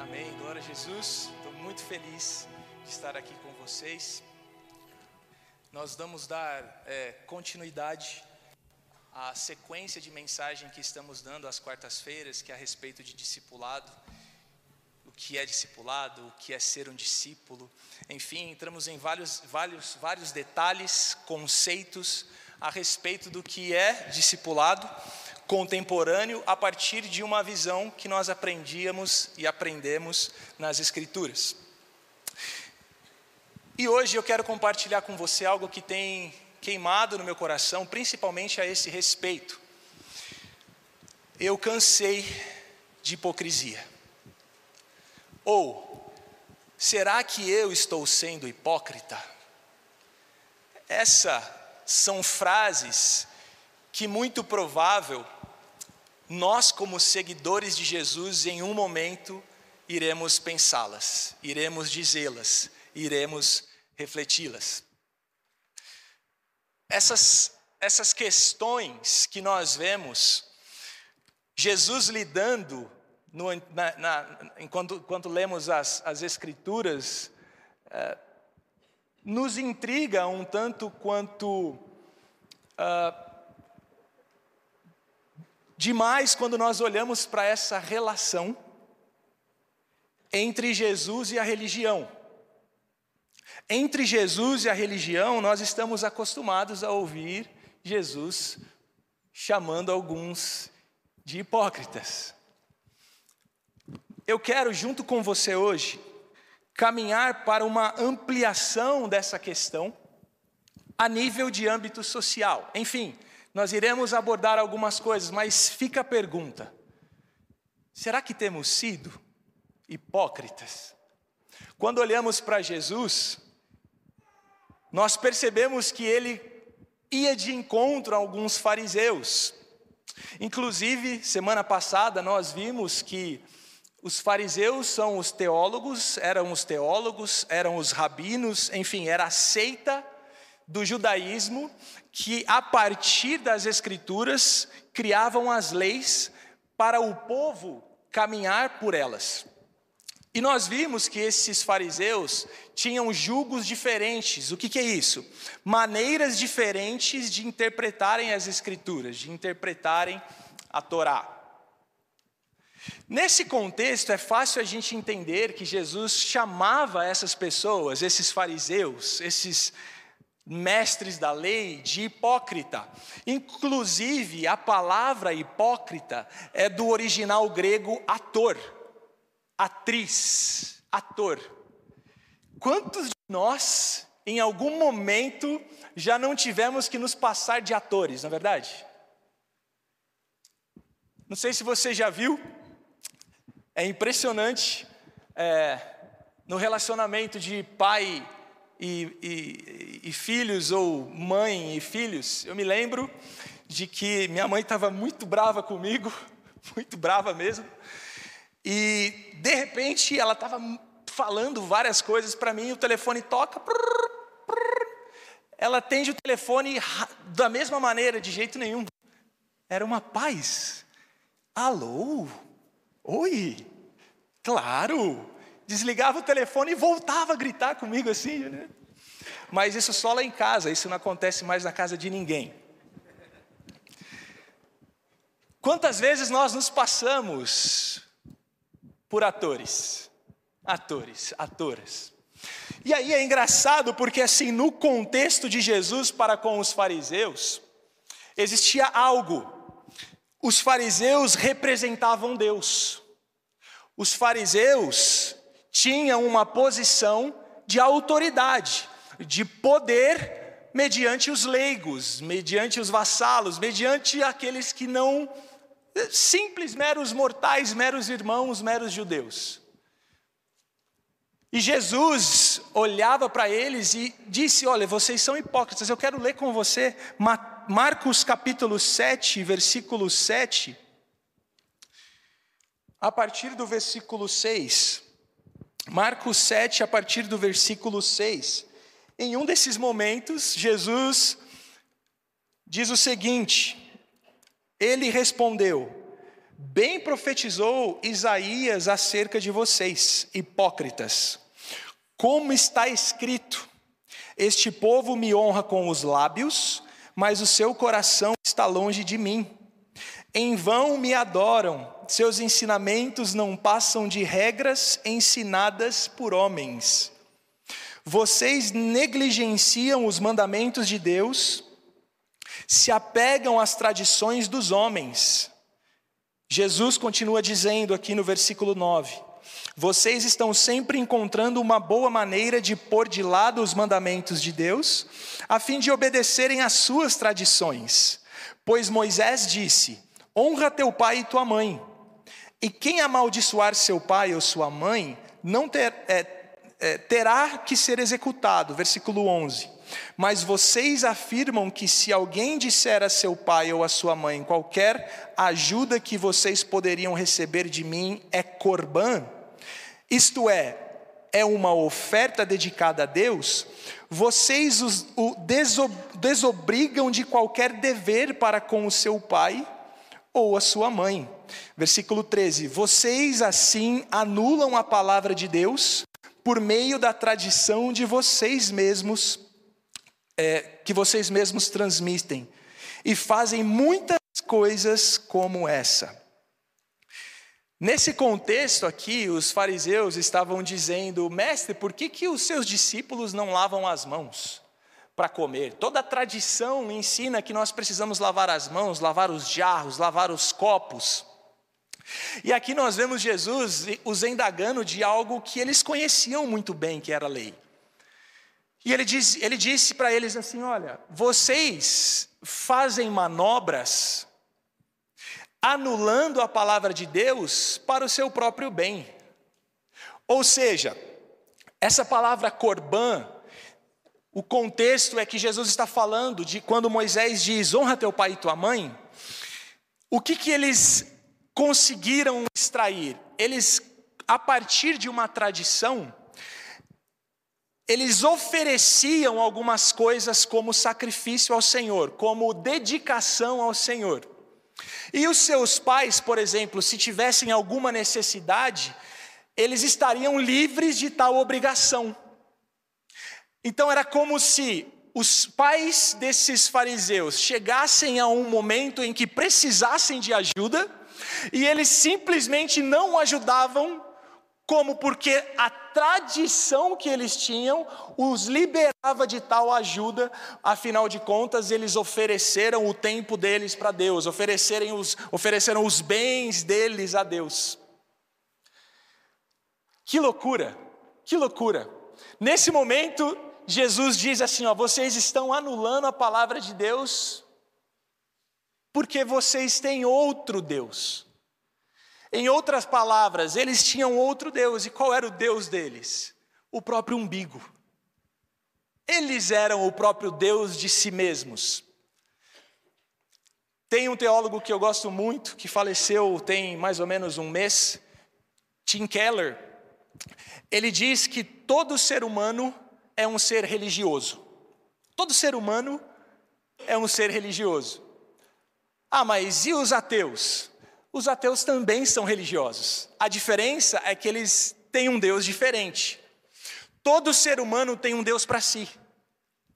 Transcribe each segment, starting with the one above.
Amém. Glória a Jesus. Estou muito feliz de estar aqui com vocês. Nós vamos dar é, continuidade à sequência de mensagem que estamos dando às quartas-feiras, que é a respeito de discipulado. O que é discipulado, o que é ser um discípulo. Enfim, entramos em vários, vários, vários detalhes, conceitos a respeito do que é discipulado contemporâneo a partir de uma visão que nós aprendíamos e aprendemos nas Escrituras. E hoje eu quero compartilhar com você algo que tem queimado no meu coração, principalmente a esse respeito. Eu cansei de hipocrisia. Ou, será que eu estou sendo hipócrita? Essas são frases que muito provável nós, como seguidores de Jesus, em um momento iremos pensá-las, iremos dizê-las, iremos refleti-las. Essas, essas questões que nós vemos, Jesus lidando, no, na, na, enquanto, enquanto lemos as, as Escrituras, é, nos intriga um tanto quanto. Uh, demais quando nós olhamos para essa relação entre Jesus e a religião. Entre Jesus e a religião, nós estamos acostumados a ouvir Jesus chamando alguns de hipócritas. Eu quero, junto com você hoje, caminhar para uma ampliação dessa questão a nível de âmbito social. Enfim, nós iremos abordar algumas coisas, mas fica a pergunta: será que temos sido hipócritas? Quando olhamos para Jesus, nós percebemos que ele ia de encontro a alguns fariseus. Inclusive, semana passada nós vimos que os fariseus são os teólogos, eram os teólogos, eram os rabinos, enfim, era a seita do judaísmo que, a partir das Escrituras, criavam as leis para o povo caminhar por elas. E nós vimos que esses fariseus tinham julgos diferentes. O que, que, é isso? Maneiras diferentes de interpretarem as Escrituras, de interpretarem a Torá. Nesse contexto, é fácil a gente entender que Jesus chamava essas pessoas, esses fariseus, esses mestres da lei de hipócrita. Inclusive, a palavra hipócrita é do original grego ator, atriz, ator. Quantos de nós, em algum momento, já não tivemos que nos passar de atores, na é verdade? Não sei se você já viu, é impressionante é, no relacionamento de pai e, e, e filhos, ou mãe e filhos, eu me lembro de que minha mãe estava muito brava comigo, muito brava mesmo, e de repente ela estava falando várias coisas para mim, o telefone toca, ela atende o telefone da mesma maneira, de jeito nenhum. Era uma paz. Alô? Oi? Claro desligava o telefone e voltava a gritar comigo assim, né? Mas isso só lá em casa, isso não acontece mais na casa de ninguém. Quantas vezes nós nos passamos por atores? Atores, atoras. E aí é engraçado porque, assim, no contexto de Jesus para com os fariseus, existia algo. Os fariseus representavam Deus. Os fariseus tinham uma posição de autoridade, de poder mediante os leigos, mediante os vassalos, mediante aqueles que não simples meros mortais, meros irmãos, meros judeus. E Jesus olhava para eles e disse: Olha, vocês são hipócritas. Eu quero ler com você Marcos capítulo 7, versículo 7. A partir do versículo 6. Marcos 7, a partir do versículo 6. Em um desses momentos, Jesus diz o seguinte: Ele respondeu: Bem profetizou Isaías acerca de vocês, hipócritas. Como está escrito: Este povo me honra com os lábios, mas o seu coração está longe de mim. Em vão me adoram, seus ensinamentos não passam de regras ensinadas por homens. Vocês negligenciam os mandamentos de Deus, se apegam às tradições dos homens. Jesus continua dizendo aqui no versículo 9: Vocês estão sempre encontrando uma boa maneira de pôr de lado os mandamentos de Deus, a fim de obedecerem às suas tradições. Pois Moisés disse: Honra teu pai e tua mãe. E quem amaldiçoar seu pai ou sua mãe não ter, é, é, terá que ser executado. Versículo 11. Mas vocês afirmam que se alguém disser a seu pai ou a sua mãe qualquer ajuda que vocês poderiam receber de mim é corbã, isto é, é uma oferta dedicada a Deus, vocês o desobrigam de qualquer dever para com o seu pai ou a sua mãe. Versículo 13: Vocês assim anulam a palavra de Deus por meio da tradição de vocês mesmos, é, que vocês mesmos transmitem, e fazem muitas coisas como essa. Nesse contexto aqui, os fariseus estavam dizendo: Mestre, por que, que os seus discípulos não lavam as mãos? Para comer. Toda a tradição ensina que nós precisamos lavar as mãos, lavar os jarros, lavar os copos. E aqui nós vemos Jesus os indagando de algo que eles conheciam muito bem, que era a lei. E ele, diz, ele disse para eles assim: Olha, vocês fazem manobras anulando a palavra de Deus para o seu próprio bem. Ou seja, essa palavra corban, o contexto é que Jesus está falando de quando Moisés diz: honra teu pai e tua mãe. O que, que eles conseguiram extrair? Eles, a partir de uma tradição, eles ofereciam algumas coisas como sacrifício ao Senhor, como dedicação ao Senhor. E os seus pais, por exemplo, se tivessem alguma necessidade, eles estariam livres de tal obrigação. Então era como se os pais desses fariseus chegassem a um momento em que precisassem de ajuda e eles simplesmente não ajudavam, como porque a tradição que eles tinham os liberava de tal ajuda, afinal de contas, eles ofereceram o tempo deles para Deus, ofereceram os, ofereceram os bens deles a Deus. Que loucura, que loucura. Nesse momento, Jesus diz assim: ó, vocês estão anulando a palavra de Deus porque vocês têm outro Deus. Em outras palavras, eles tinham outro Deus, e qual era o Deus deles? O próprio umbigo. Eles eram o próprio Deus de si mesmos. Tem um teólogo que eu gosto muito, que faleceu tem mais ou menos um mês, Tim Keller. Ele diz que todo ser humano é um ser religioso. Todo ser humano é um ser religioso. Ah, mas e os ateus? Os ateus também são religiosos. A diferença é que eles têm um Deus diferente. Todo ser humano tem um Deus para si.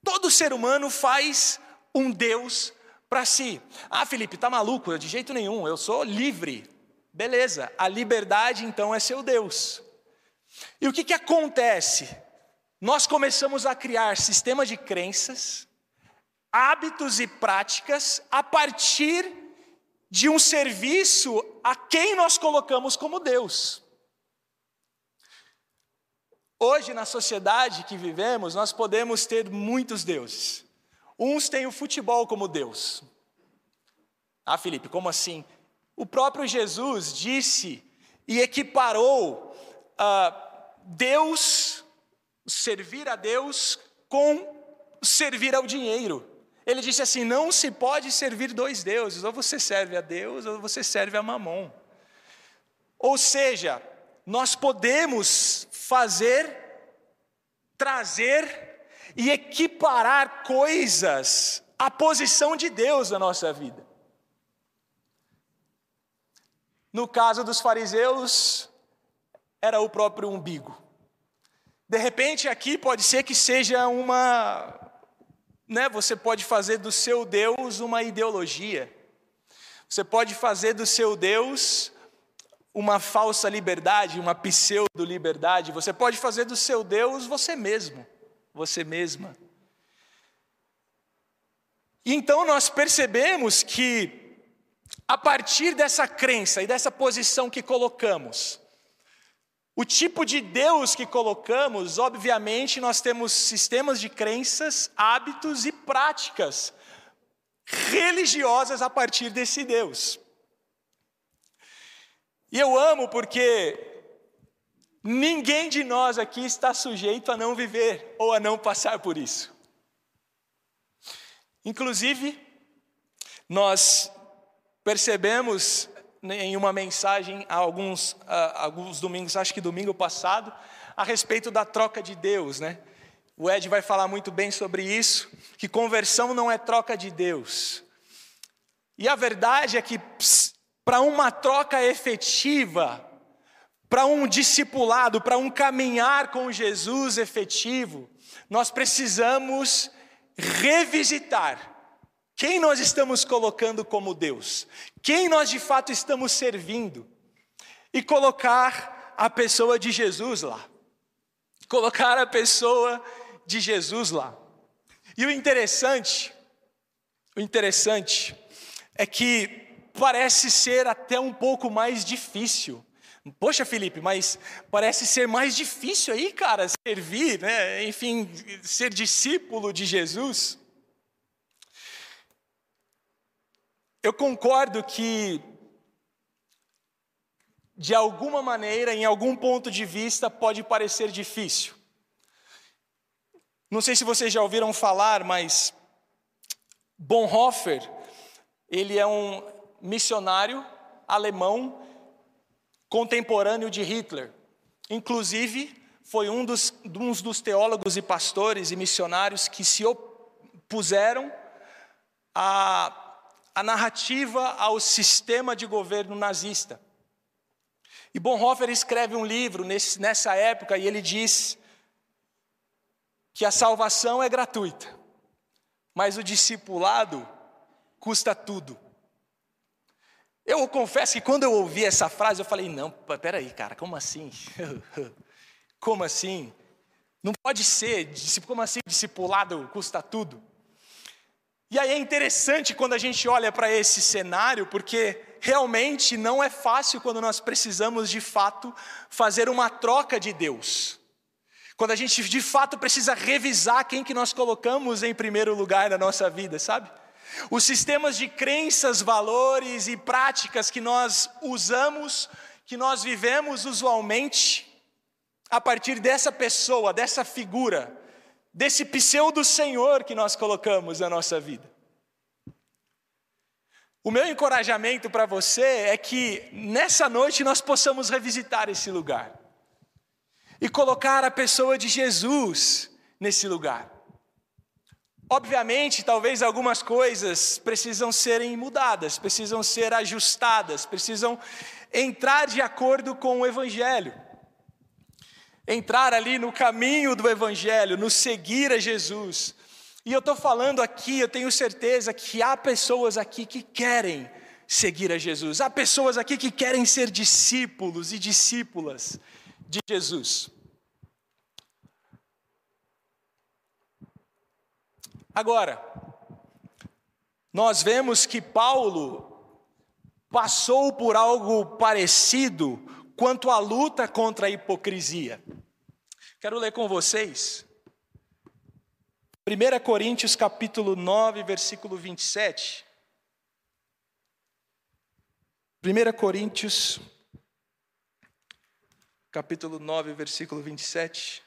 Todo ser humano faz um Deus para si. Ah, Felipe, tá maluco? De jeito nenhum, eu sou livre. Beleza, a liberdade então é seu Deus. E o que, que acontece? Nós começamos a criar sistemas de crenças, hábitos e práticas a partir de um serviço a quem nós colocamos como Deus. Hoje, na sociedade que vivemos, nós podemos ter muitos deuses. Uns têm o futebol como Deus. Ah, Felipe, como assim? O próprio Jesus disse e equiparou uh, Deus servir a Deus com servir ao dinheiro. Ele disse assim: não se pode servir dois deuses, ou você serve a Deus ou você serve a Mamon. Ou seja, nós podemos fazer, trazer e equiparar coisas à posição de Deus na nossa vida. No caso dos fariseus, era o próprio umbigo. De repente, aqui pode ser que seja uma. Né, você pode fazer do seu Deus uma ideologia. Você pode fazer do seu Deus uma falsa liberdade, uma pseudo-liberdade. Você pode fazer do seu Deus você mesmo, você mesma. E então nós percebemos que, a partir dessa crença e dessa posição que colocamos, o tipo de Deus que colocamos, obviamente, nós temos sistemas de crenças, hábitos e práticas religiosas a partir desse Deus. E eu amo porque ninguém de nós aqui está sujeito a não viver ou a não passar por isso. Inclusive, nós percebemos em uma mensagem há alguns, alguns domingos, acho que domingo passado, a respeito da troca de Deus, né? O Ed vai falar muito bem sobre isso, que conversão não é troca de Deus. E a verdade é que para uma troca efetiva, para um discipulado, para um caminhar com Jesus efetivo, nós precisamos revisitar quem nós estamos colocando como Deus, quem nós de fato estamos servindo, e colocar a pessoa de Jesus lá. Colocar a pessoa de Jesus lá. E o interessante, o interessante é que parece ser até um pouco mais difícil. Poxa, Felipe, mas parece ser mais difícil aí, cara, servir, né? enfim, ser discípulo de Jesus. Eu concordo que, de alguma maneira, em algum ponto de vista, pode parecer difícil. Não sei se vocês já ouviram falar, mas Bonhoeffer, ele é um missionário alemão contemporâneo de Hitler. Inclusive, foi um dos, um dos teólogos e pastores e missionários que se opuseram a a narrativa ao sistema de governo nazista. E Bonhoeffer escreve um livro nesse, nessa época e ele diz que a salvação é gratuita, mas o discipulado custa tudo. Eu confesso que quando eu ouvi essa frase, eu falei: não, peraí, cara, como assim? como assim? Não pode ser, como assim discipulado custa tudo? E aí é interessante quando a gente olha para esse cenário, porque realmente não é fácil quando nós precisamos de fato fazer uma troca de Deus. Quando a gente de fato precisa revisar quem que nós colocamos em primeiro lugar na nossa vida, sabe? Os sistemas de crenças, valores e práticas que nós usamos, que nós vivemos usualmente, a partir dessa pessoa, dessa figura, desse pseudo Senhor que nós colocamos na nossa vida. O meu encorajamento para você é que nessa noite nós possamos revisitar esse lugar e colocar a pessoa de Jesus nesse lugar. Obviamente, talvez algumas coisas precisam serem mudadas, precisam ser ajustadas, precisam entrar de acordo com o Evangelho entrar ali no caminho do Evangelho, no seguir a Jesus. E eu estou falando aqui, eu tenho certeza que há pessoas aqui que querem seguir a Jesus, há pessoas aqui que querem ser discípulos e discípulas de Jesus. Agora, nós vemos que Paulo passou por algo parecido quanto à luta contra a hipocrisia. Quero ler com vocês 1 Coríntios capítulo 9, versículo 27. 1 Coríntios capítulo 9, versículo 27.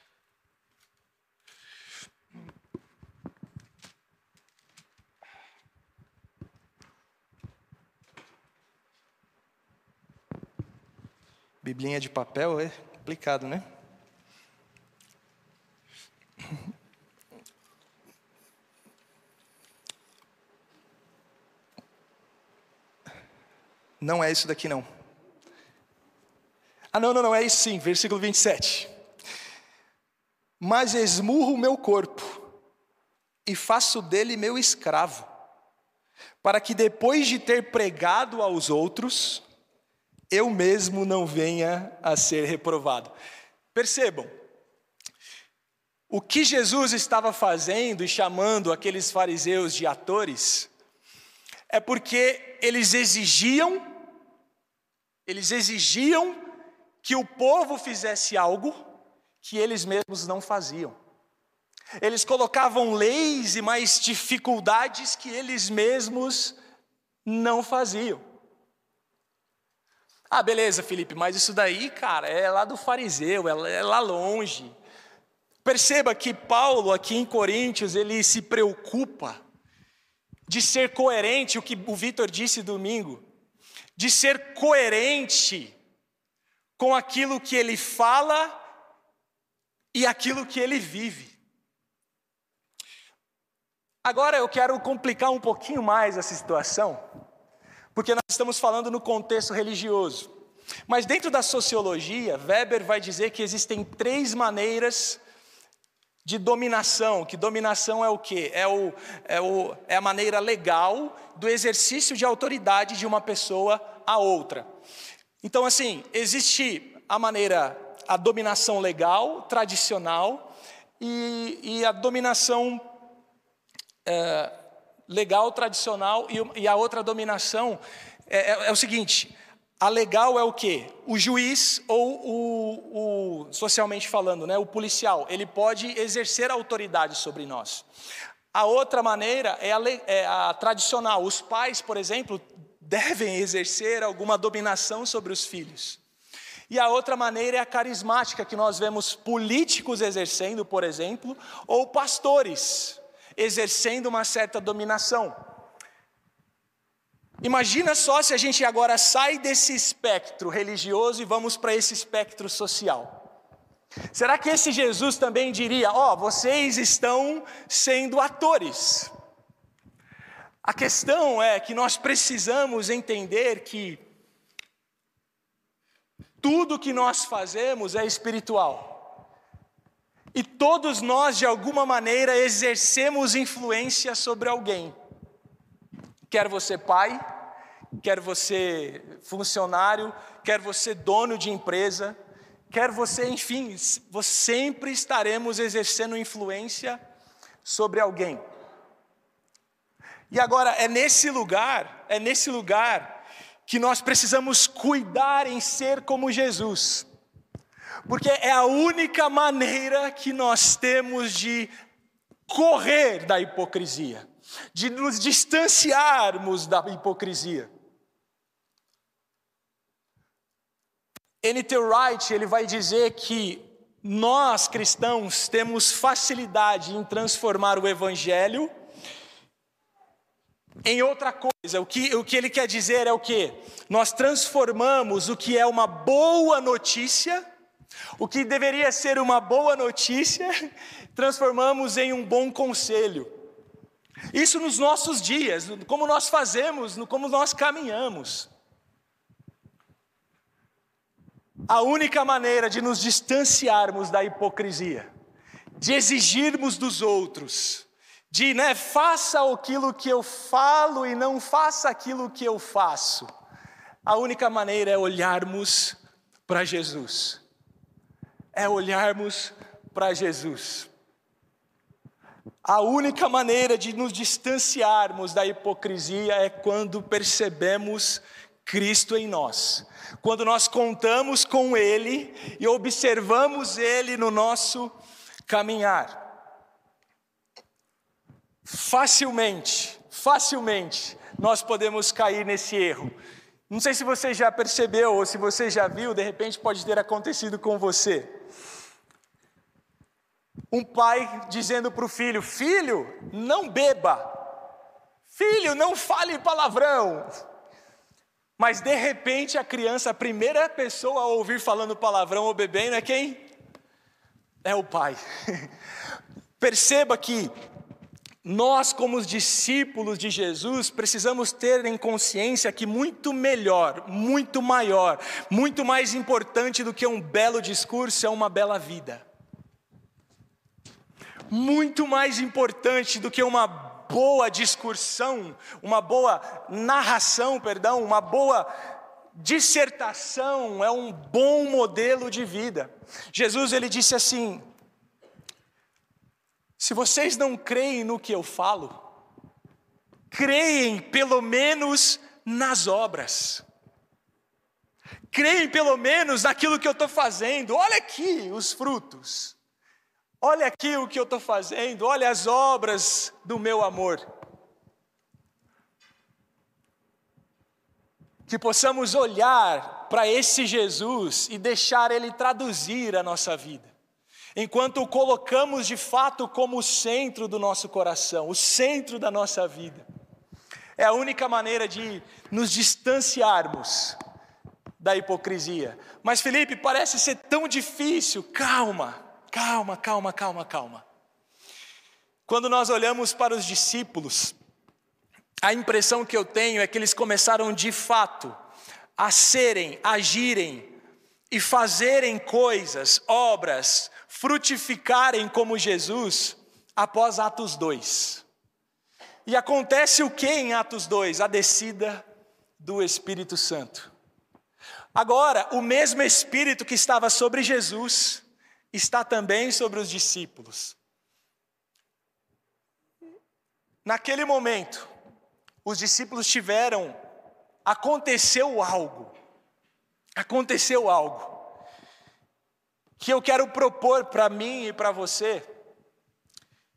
Biblinha de papel é complicado, né? Não é isso daqui não. Ah, não, não, não, é isso sim, versículo 27. Mas esmurro o meu corpo e faço dele meu escravo, para que depois de ter pregado aos outros, eu mesmo não venha a ser reprovado. Percebam, o que Jesus estava fazendo e chamando aqueles fariseus de atores, é porque eles exigiam, eles exigiam que o povo fizesse algo que eles mesmos não faziam. Eles colocavam leis e mais dificuldades que eles mesmos não faziam. Ah, beleza, Felipe, mas isso daí, cara, é lá do fariseu, é lá longe. Perceba que Paulo, aqui em Coríntios, ele se preocupa de ser coerente, o que o Vitor disse domingo, de ser coerente com aquilo que ele fala e aquilo que ele vive. Agora eu quero complicar um pouquinho mais essa situação, porque nós estamos falando no contexto religioso. Mas dentro da sociologia, Weber vai dizer que existem três maneiras de dominação, que dominação é o quê? É, o, é, o, é a maneira legal do exercício de autoridade de uma pessoa a outra. Então, assim, existe a maneira, a dominação legal, tradicional, e, e a dominação é, legal, tradicional, e, e, a outra dominação é, é, é, o seguinte: a legal é o que? O juiz ou o, o, socialmente falando, né, o policial, ele pode exercer autoridade sobre nós. A outra maneira é a, é a tradicional. Os pais, por exemplo, devem exercer alguma dominação sobre os filhos. E a outra maneira é a carismática, que nós vemos políticos exercendo, por exemplo, ou pastores exercendo uma certa dominação. Imagina só se a gente agora sai desse espectro religioso e vamos para esse espectro social. Será que esse Jesus também diria: Ó, oh, vocês estão sendo atores? A questão é que nós precisamos entender que tudo que nós fazemos é espiritual. E todos nós, de alguma maneira, exercemos influência sobre alguém. Quer você pai, quer você funcionário, quer você dono de empresa, quer você, enfim, sempre estaremos exercendo influência sobre alguém. E agora é nesse lugar, é nesse lugar que nós precisamos cuidar em ser como Jesus porque é a única maneira que nós temos de correr da hipocrisia, de nos distanciarmos da hipocrisia. N.T. Wright ele vai dizer que nós cristãos temos facilidade em transformar o evangelho em outra coisa. O que, o que ele quer dizer é o que? Nós transformamos o que é uma boa notícia o que deveria ser uma boa notícia, transformamos em um bom conselho. Isso nos nossos dias, como nós fazemos, como nós caminhamos. A única maneira de nos distanciarmos da hipocrisia, de exigirmos dos outros, de, né, faça aquilo que eu falo e não faça aquilo que eu faço. A única maneira é olharmos para Jesus é olharmos para Jesus. A única maneira de nos distanciarmos da hipocrisia é quando percebemos Cristo em nós. Quando nós contamos com Ele e observamos Ele no nosso caminhar. Facilmente, facilmente, nós podemos cair nesse erro. Não sei se você já percebeu ou se você já viu, de repente pode ter acontecido com você. Um pai dizendo para o filho: Filho, não beba. Filho, não fale palavrão. Mas de repente a criança, a primeira pessoa a ouvir falando palavrão ou bebendo é quem? É o pai. Perceba que Nós, como os discípulos de Jesus, precisamos ter em consciência que muito melhor, muito maior, muito mais importante do que um belo discurso é uma bela vida. Muito mais importante do que uma boa discursão, uma boa narração, perdão, uma boa dissertação é um bom modelo de vida. Jesus ele disse assim: Se vocês não creem no que eu falo, creem pelo menos nas obras. Creem pelo menos naquilo que eu estou fazendo. Olha aqui os frutos. Olha aqui o que eu estou fazendo. Olha as obras do meu amor. que possamos olhar para esse Jesus e deixar ele traduzir a nossa vida. Enquanto o colocamos de fato como o centro do nosso coração, o centro da nossa vida. É a única maneira de nos distanciarmos da hipocrisia. Mas Felipe, parece ser tão difícil. Calma, calma, calma, calma, calma. Quando nós olhamos para os discípulos, a impressão que eu tenho é que eles começaram de fato a serem, agirem e fazerem coisas, obras, frutificarem como Jesus após Atos 2. E acontece o que em Atos 2? A descida do Espírito Santo. Agora, o mesmo Espírito que estava sobre Jesus está também sobre os discípulos. Naquele momento, os discípulos tiveram, aconteceu algo, aconteceu algo, que eu quero propor para mim e para você,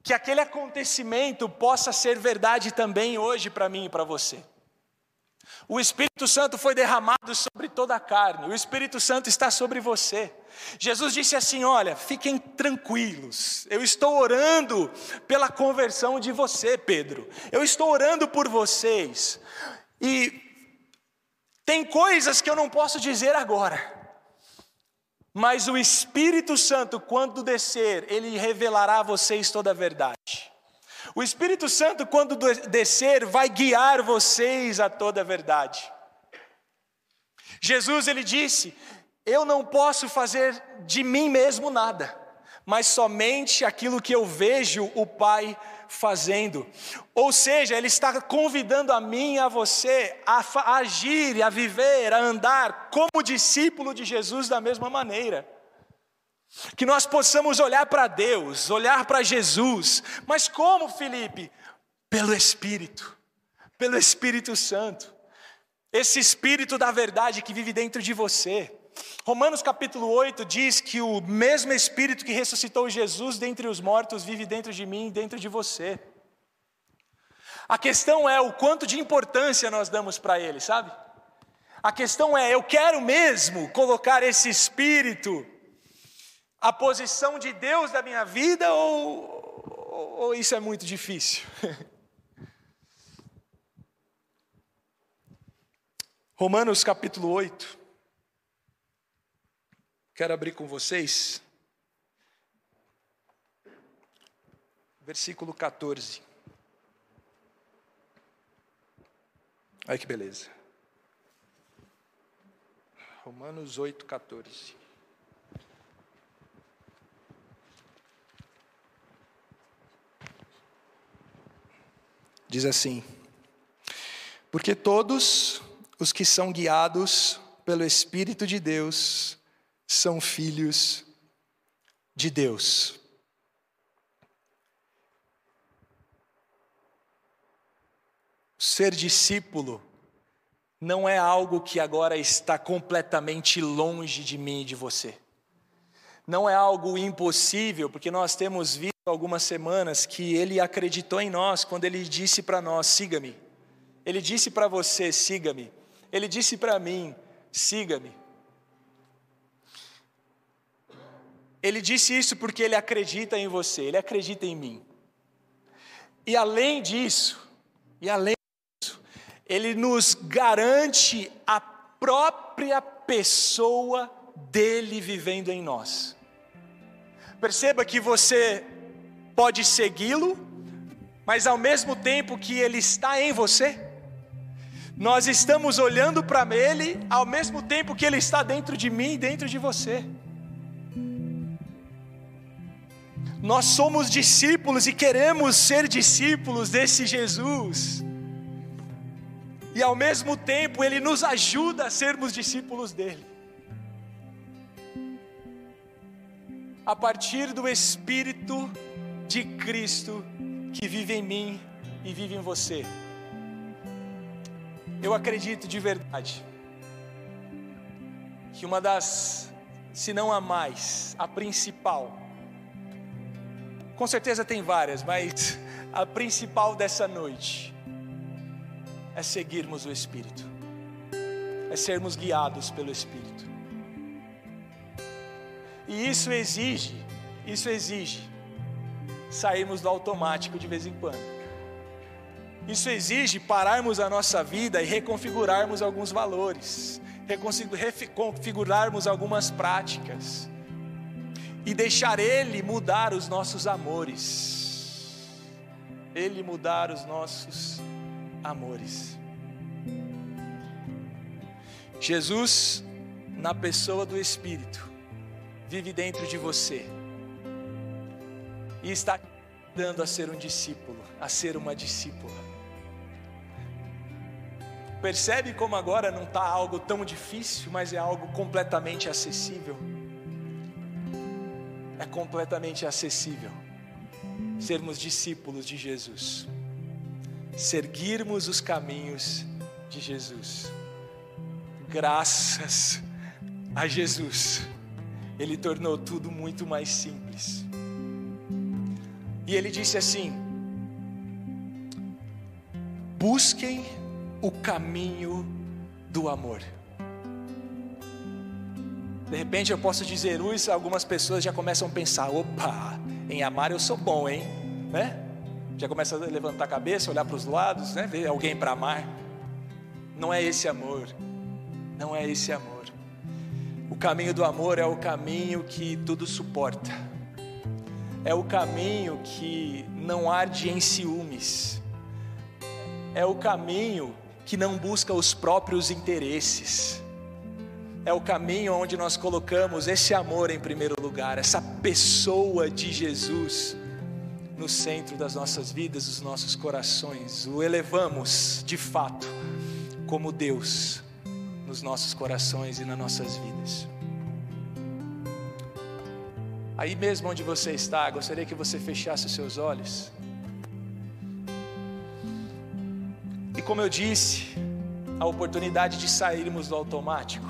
que aquele acontecimento possa ser verdade também hoje para mim e para você. O Espírito Santo foi derramado sobre toda a carne, o Espírito Santo está sobre você. Jesus disse assim: Olha, fiquem tranquilos, eu estou orando pela conversão de você, Pedro, eu estou orando por vocês, e tem coisas que eu não posso dizer agora, mas o Espírito Santo, quando descer, ele revelará a vocês toda a verdade. O Espírito Santo, quando descer, vai guiar vocês a toda a verdade. Jesus, ele disse: Eu não posso fazer de mim mesmo nada, mas somente aquilo que eu vejo o Pai fazendo. Ou seja, Ele está convidando a mim e a você a agir, a viver, a andar como discípulo de Jesus da mesma maneira. Que nós possamos olhar para Deus, olhar para Jesus, mas como, Felipe? Pelo Espírito, pelo Espírito Santo, esse Espírito da verdade que vive dentro de você. Romanos capítulo 8 diz que o mesmo Espírito que ressuscitou Jesus dentre os mortos vive dentro de mim e dentro de você. A questão é o quanto de importância nós damos para ele, sabe? A questão é, eu quero mesmo colocar esse Espírito a posição de Deus da minha vida ou, ou, ou isso é muito difícil? Romanos capítulo 8. Quero abrir com vocês. Versículo 14. Olha que beleza. Romanos 8, 14. Diz assim: Porque todos os que são guiados pelo Espírito de Deus são filhos de Deus. Ser discípulo não é algo que agora está completamente longe de mim e de você. Não é algo impossível, porque nós temos visto algumas semanas que ele acreditou em nós quando ele disse para nós: siga-me. Ele disse para você: siga-me. Ele disse para mim: siga-me. Ele disse isso porque ele acredita em você, ele acredita em mim. E além disso, e além disso, ele nos garante a própria pessoa dele vivendo em nós. Perceba que você pode segui-lo, mas ao mesmo tempo que Ele está em você, nós estamos olhando para Ele ao mesmo tempo que Ele está dentro de mim dentro de você. Nós somos discípulos e queremos ser discípulos desse Jesus. E ao mesmo tempo Ele nos ajuda a sermos discípulos dele. A partir do Espírito de Cristo que vive em mim e vive em você. Eu acredito de verdade que uma das, se não a mais, a principal, com certeza tem várias, mas a principal dessa noite é seguirmos o Espírito, é sermos guiados pelo Espírito. E isso exige, isso exige sairmos do automático de vez em quando. Isso exige pararmos a nossa vida e reconfigurarmos alguns valores, reconfigurarmos algumas práticas e deixar Ele mudar os nossos amores. Ele mudar os nossos amores. Jesus, na pessoa do Espírito, vive dentro de você e está dando a ser um discípulo, a ser uma discípula. Percebe como agora não está algo tão difícil, mas é algo completamente acessível. É completamente acessível sermos discípulos de Jesus, seguirmos os caminhos de Jesus. Graças a Jesus, Ele tornou tudo muito mais simples. E Ele disse assim: busquem o caminho do amor. De repente eu posso dizer isso, algumas pessoas já começam a pensar: opa, em amar eu sou bom, hein? Né? Já começa a levantar a cabeça, olhar para os lados, né? ver alguém para amar. Não é esse amor, não é esse amor. O caminho do amor é o caminho que tudo suporta, é o caminho que não arde em ciúmes, é o caminho que não busca os próprios interesses. É o caminho onde nós colocamos esse amor em primeiro lugar, essa pessoa de Jesus no centro das nossas vidas, dos nossos corações. O elevamos, de fato, como Deus nos nossos corações e nas nossas vidas. Aí mesmo onde você está, gostaria que você fechasse os seus olhos. E como eu disse, a oportunidade de sairmos do automático.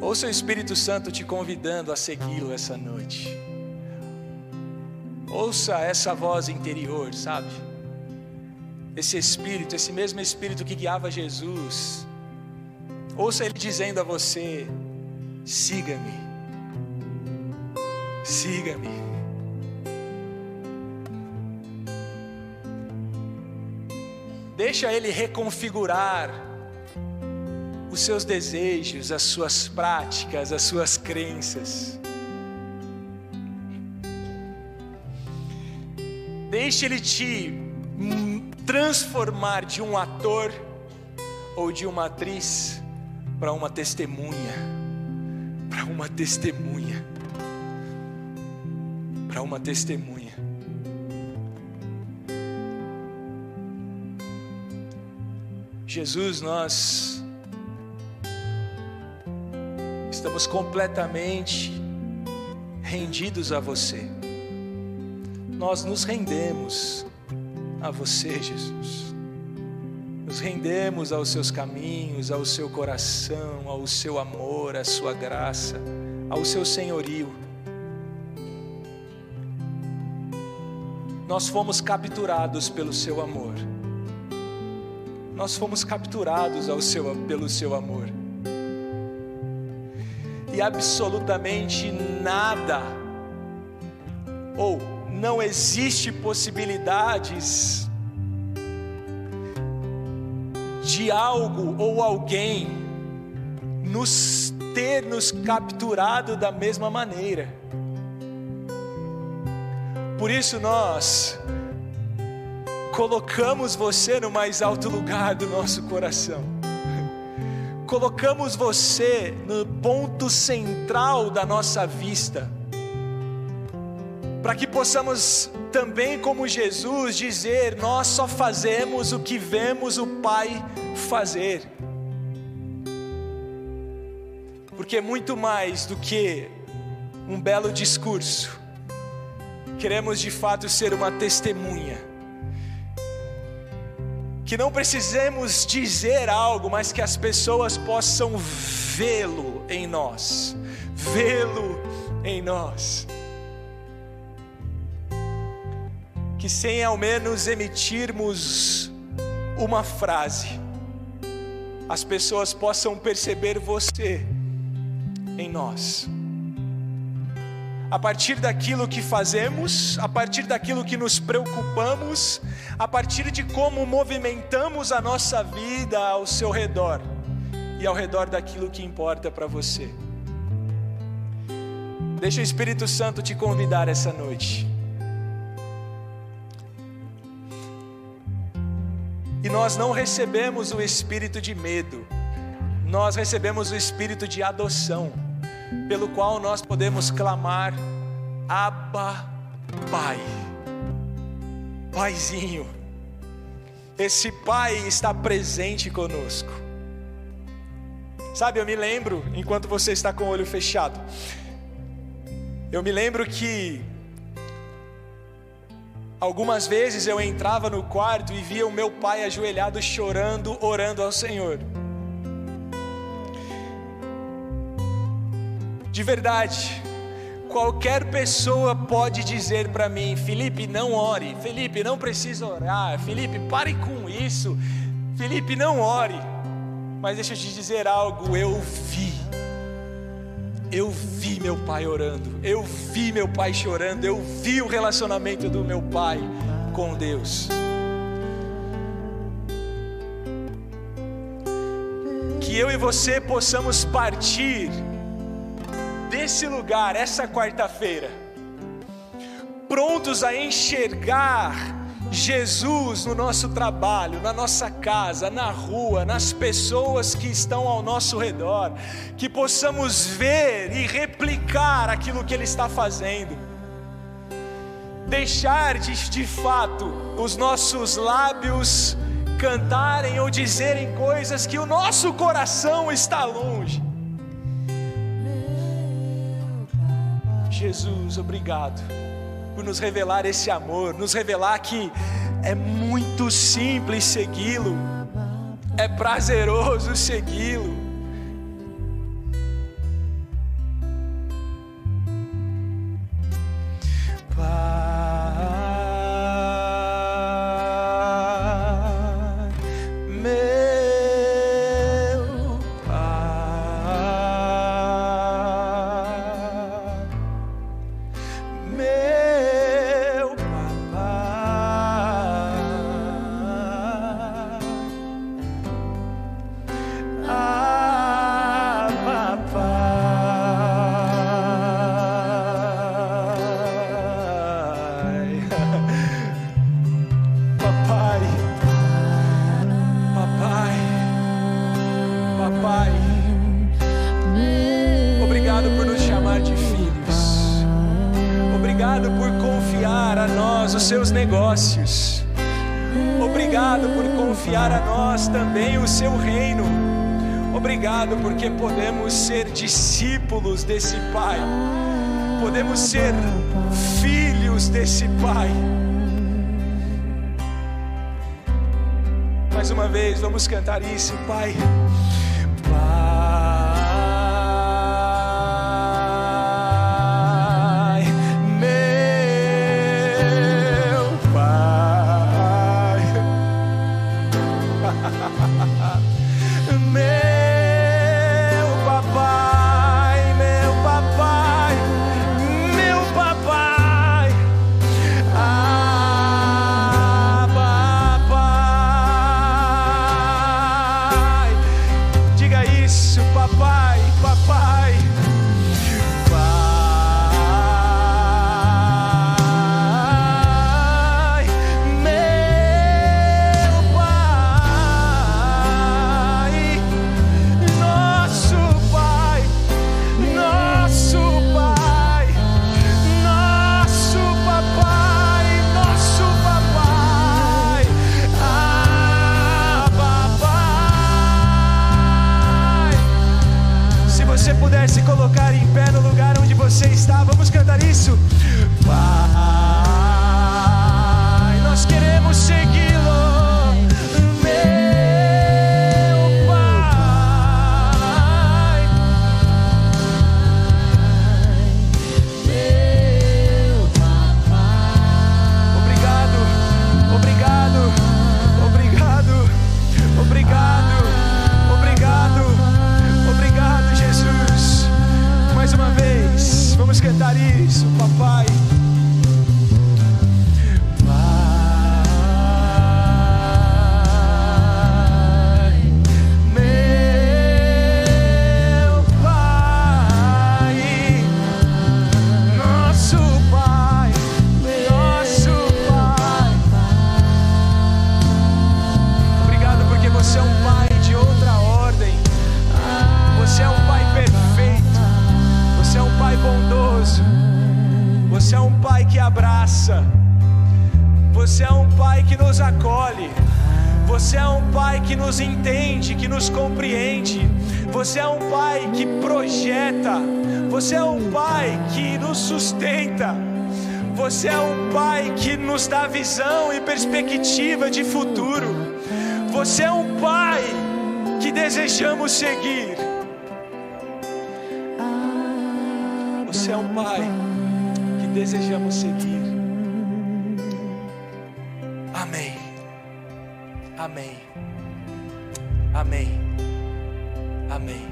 Ouça o Espírito Santo te convidando a segui-lo essa noite. Ouça essa voz interior, sabe? Esse Espírito, esse mesmo Espírito que guiava Jesus. Ouça Ele dizendo a você: siga-me, siga-me. Deixa Ele reconfigurar os seus desejos, as suas práticas, as suas crenças. Deixe Ele te transformar de um ator ou de uma atriz para uma testemunha, para uma testemunha, para uma testemunha. Jesus, nós estamos completamente rendidos a você. Nós nos rendemos a você, Jesus. Nos rendemos aos seus caminhos, ao seu coração, ao seu amor, à sua graça, ao seu senhorio. Nós fomos capturados pelo seu amor nós fomos capturados ao seu, pelo seu amor. E absolutamente nada, ou não existe possibilidades de algo ou alguém nos ter nos capturado da mesma maneira. por isso nós colocamos você no mais alto lugar do nosso coração. Colocamos você no ponto central da nossa vista, para que possamos também, como Jesus, dizer: Nós só fazemos o que vemos o Pai fazer. Porque é muito mais do que um belo discurso, queremos de fato ser uma testemunha que não precisemos dizer algo, mas que as pessoas possam vê-lo em nós, vê-lo em nós. Que sem ao menos emitirmos uma frase, as pessoas possam perceber você em nós a partir daquilo que fazemos, a partir daquilo que nos preocupamos, a partir de como movimentamos a nossa vida ao seu redor e ao redor daquilo que importa para você. Deixa o Espírito Santo te convidar essa noite. Nós não recebemos o espírito de medo, nós recebemos o espírito de adoção pelo qual nós podemos clamar: Abba, Pai. Paizinho, esse Pai está presente conosco. Sabe, eu me lembro, enquanto você está com o olho fechado, eu me lembro que algumas vezes eu entrava no quarto e via o meu pai ajoelhado chorando, orando ao Senhor. De verdade, qualquer pessoa pode dizer para mim: Felipe, não ore, Felipe, não precisa orar, Felipe, pare com isso, Felipe, não ore. Mas deixa eu te dizer algo: eu vi, eu vi meu pai orando, eu vi meu pai chorando, eu vi o relacionamento do meu pai com Deus. Que eu e você possamos partir desse lugar essa quarta-feira, prontos a enxergar Jesus no nosso trabalho, na nossa casa, na rua, nas pessoas que estão ao nosso redor, que possamos ver e replicar aquilo que Ele está fazendo. Deixar de, de fato os nossos lábios cantarem ou dizerem coisas que o nosso coração está longe Jesus, obrigado por nos revelar esse amor, nos revelar que é muito simples segui-lo, é prazeroso segui-lo. Porque podemos ser discípulos desse Pai, podemos ser filhos desse Pai. Mais uma vez, vamos cantar isso, Pai. Isso, papai. Você é um Pai que nos dá visão e perspectiva de futuro. Você é um Pai que desejamos seguir. Você é um Pai que desejamos seguir. Amém. Amém. Amém. Amém.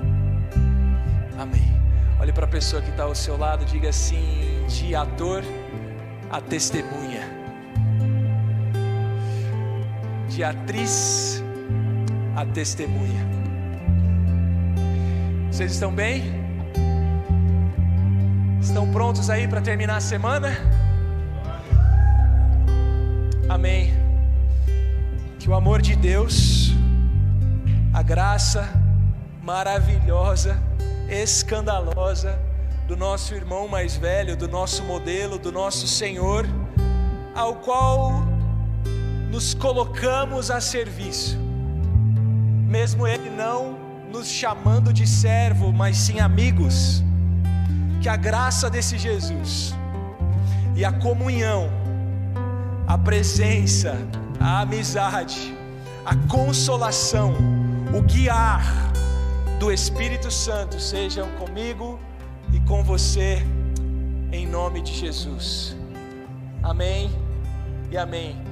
Amém. Olhe para a pessoa que está ao seu lado, diga assim: de ator a testemunha, de atriz a testemunha. Vocês estão bem? Estão prontos aí para terminar a semana? Amém. Que o amor de Deus, a graça maravilhosa, escandalosa do nosso irmão mais velho, do nosso modelo, do nosso Senhor, ao qual nos colocamos a serviço, mesmo Ele não nos chamando de servo, mas sim amigos, que a graça desse Jesus e a comunhão, a presença, a amizade, a consolação, o guiar do Espírito Santo sejam comigo com você, em nome de Jesus. Amém e amém.